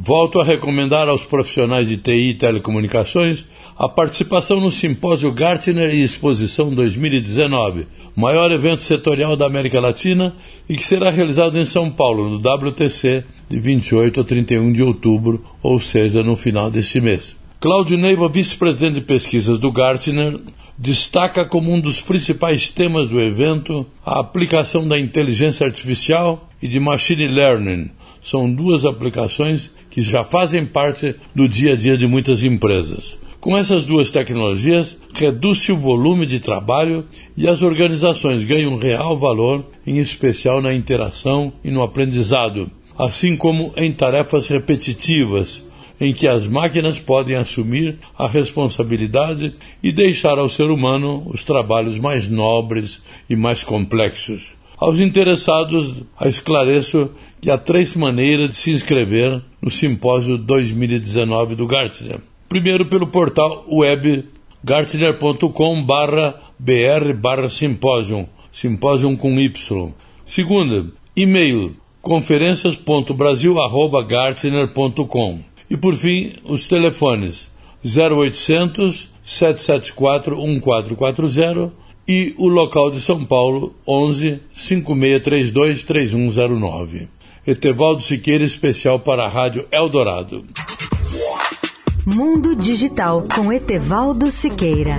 Volto a recomendar aos profissionais de TI e telecomunicações a participação no Simpósio Gartner e Exposição 2019, maior evento setorial da América Latina e que será realizado em São Paulo, no WTC, de 28 a 31 de outubro, ou seja, no final deste mês. Cláudio Neiva, vice-presidente de pesquisas do Gartner, destaca como um dos principais temas do evento a aplicação da inteligência artificial e de machine learning são duas aplicações que já fazem parte do dia a dia de muitas empresas. Com essas duas tecnologias, reduz-se o volume de trabalho e as organizações ganham real valor, em especial na interação e no aprendizado, assim como em tarefas repetitivas, em que as máquinas podem assumir a responsabilidade e deixar ao ser humano os trabalhos mais nobres e mais complexos. Aos interessados, esclareço que há três maneiras de se inscrever no simpósio 2019 do Gartner. Primeiro, pelo portal web gartner.com br barra simpósio, simpósio com Y. Segundo, e-mail conferências.brasil.gartner.com. E por fim, os telefones 0800 774 1440 e o local de São Paulo 11 5632 3109. Etevaldo Siqueira, especial para a Rádio Eldorado. Mundo Digital com Etevaldo Siqueira.